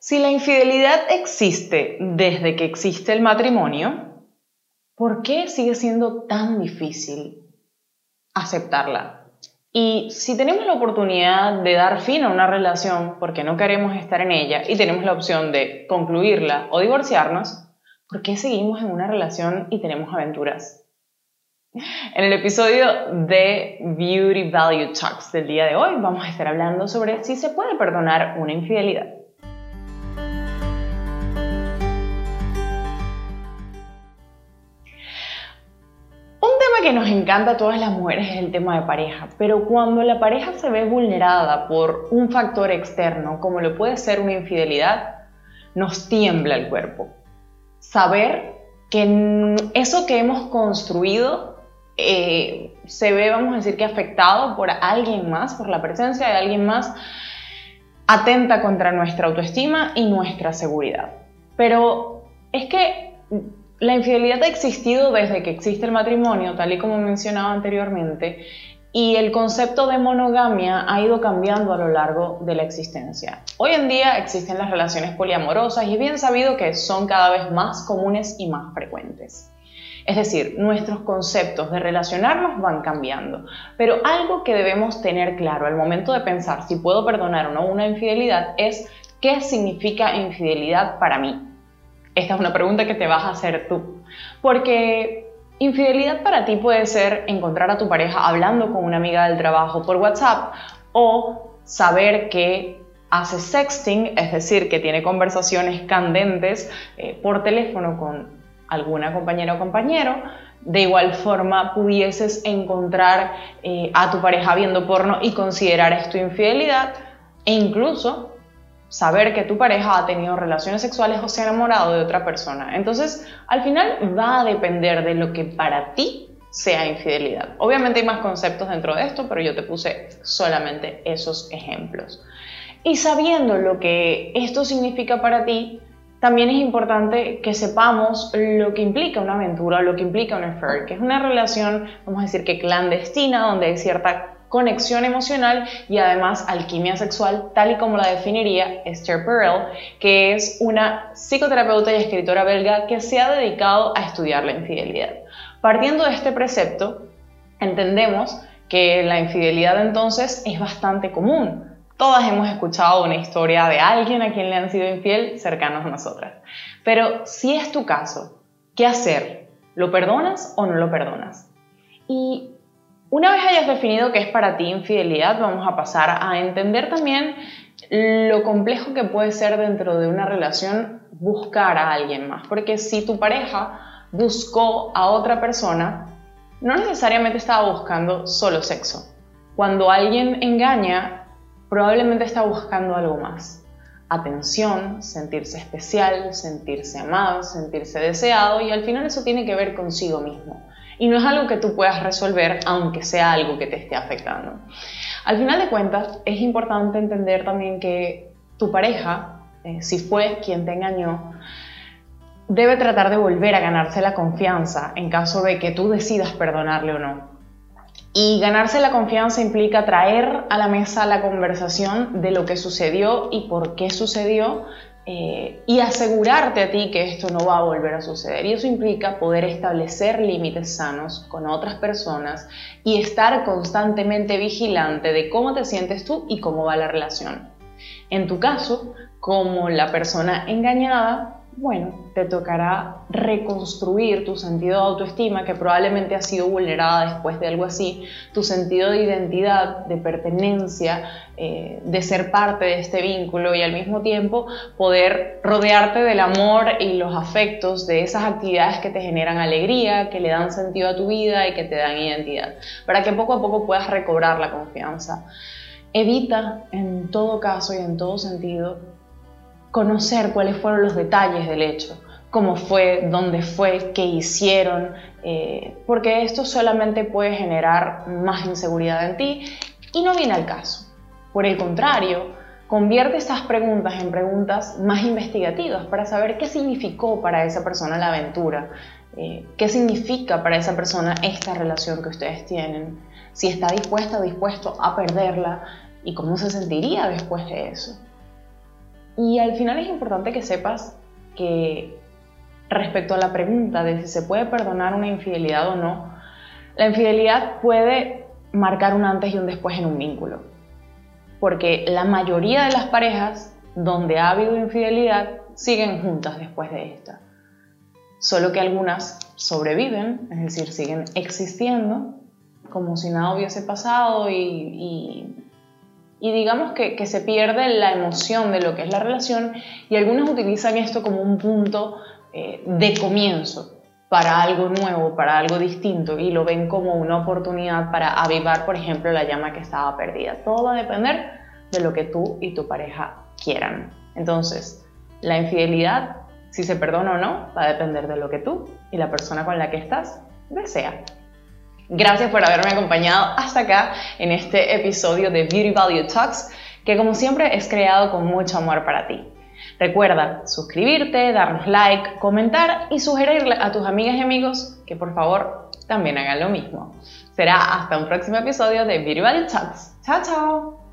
Si la infidelidad existe desde que existe el matrimonio, ¿por qué sigue siendo tan difícil aceptarla? Y si tenemos la oportunidad de dar fin a una relación porque no queremos estar en ella y tenemos la opción de concluirla o divorciarnos, ¿por qué seguimos en una relación y tenemos aventuras? En el episodio de Beauty Value Talks del día de hoy vamos a estar hablando sobre si se puede perdonar una infidelidad. Que nos encanta a todas las mujeres es el tema de pareja, pero cuando la pareja se ve vulnerada por un factor externo, como lo puede ser una infidelidad, nos tiembla el cuerpo. Saber que eso que hemos construido eh, se ve, vamos a decir que afectado por alguien más, por la presencia de alguien más, atenta contra nuestra autoestima y nuestra seguridad. Pero es que la infidelidad ha existido desde que existe el matrimonio, tal y como mencionaba anteriormente, y el concepto de monogamia ha ido cambiando a lo largo de la existencia. Hoy en día existen las relaciones poliamorosas y es bien sabido que son cada vez más comunes y más frecuentes. Es decir, nuestros conceptos de relacionarnos van cambiando, pero algo que debemos tener claro al momento de pensar si puedo perdonar o no una infidelidad es qué significa infidelidad para mí. Esta es una pregunta que te vas a hacer tú. Porque infidelidad para ti puede ser encontrar a tu pareja hablando con una amiga del trabajo por WhatsApp o saber que hace sexting, es decir, que tiene conversaciones candentes eh, por teléfono con alguna compañera o compañero. De igual forma, pudieses encontrar eh, a tu pareja viendo porno y considerar esto infidelidad e incluso saber que tu pareja ha tenido relaciones sexuales o se ha enamorado de otra persona. Entonces, al final va a depender de lo que para ti sea infidelidad. Obviamente hay más conceptos dentro de esto, pero yo te puse solamente esos ejemplos. Y sabiendo lo que esto significa para ti, también es importante que sepamos lo que implica una aventura, lo que implica un affair, que es una relación, vamos a decir que clandestina, donde hay cierta conexión emocional y además alquimia sexual, tal y como la definiría Esther Perel, que es una psicoterapeuta y escritora belga que se ha dedicado a estudiar la infidelidad. Partiendo de este precepto, entendemos que la infidelidad entonces es bastante común. Todas hemos escuchado una historia de alguien a quien le han sido infiel cercanos a nosotras. Pero si es tu caso, ¿qué hacer? ¿Lo perdonas o no lo perdonas? Y una vez hayas definido qué es para ti infidelidad, vamos a pasar a entender también lo complejo que puede ser dentro de una relación buscar a alguien más. Porque si tu pareja buscó a otra persona, no necesariamente estaba buscando solo sexo. Cuando alguien engaña, probablemente está buscando algo más. Atención, sentirse especial, sentirse amado, sentirse deseado y al final eso tiene que ver consigo mismo y no es algo que tú puedas resolver aunque sea algo que te esté afectando. Al final de cuentas, es importante entender también que tu pareja, eh, si fue quien te engañó, debe tratar de volver a ganarse la confianza en caso de que tú decidas perdonarle o no. Y ganarse la confianza implica traer a la mesa la conversación de lo que sucedió y por qué sucedió eh, y asegurarte a ti que esto no va a volver a suceder. Y eso implica poder establecer límites sanos con otras personas y estar constantemente vigilante de cómo te sientes tú y cómo va la relación. En tu caso, como la persona engañada, bueno, te tocará reconstruir tu sentido de autoestima que probablemente ha sido vulnerada después de algo así, tu sentido de identidad, de pertenencia, eh, de ser parte de este vínculo y al mismo tiempo poder rodearte del amor y los afectos de esas actividades que te generan alegría, que le dan sentido a tu vida y que te dan identidad, para que poco a poco puedas recobrar la confianza. Evita en todo caso y en todo sentido conocer cuáles fueron los detalles del hecho, cómo fue, dónde fue, qué hicieron, eh, porque esto solamente puede generar más inseguridad en ti y no viene al caso. Por el contrario, convierte estas preguntas en preguntas más investigativas para saber qué significó para esa persona la aventura, eh, qué significa para esa persona esta relación que ustedes tienen, si está dispuesta o dispuesto a perderla y cómo se sentiría después de eso. Y al final es importante que sepas que respecto a la pregunta de si se puede perdonar una infidelidad o no, la infidelidad puede marcar un antes y un después en un vínculo. Porque la mayoría de las parejas donde ha habido infidelidad siguen juntas después de esta. Solo que algunas sobreviven, es decir, siguen existiendo como si nada hubiese pasado y, y, digamos que, que, se pierde la emoción de lo que es la relación y algunos utilizan esto como un punto eh, de comienzo para algo nuevo, para algo distinto y lo ven como una oportunidad para avivar, por ejemplo, la llama que estaba perdida. Todo va a depender de lo que tú y tu pareja quieran. Entonces, la infidelidad, si se perdona o no, va a depender de lo que tú y la persona con la que estás desea. Gracias por haberme acompañado hasta acá en este episodio de Beauty Value Talks, que como siempre es creado con mucho amor para ti. Recuerda suscribirte, darnos like, comentar y sugerirle a tus amigas y amigos que por favor también hagan lo mismo. Será hasta un próximo episodio de Beauty Value Talks. Chao, chao.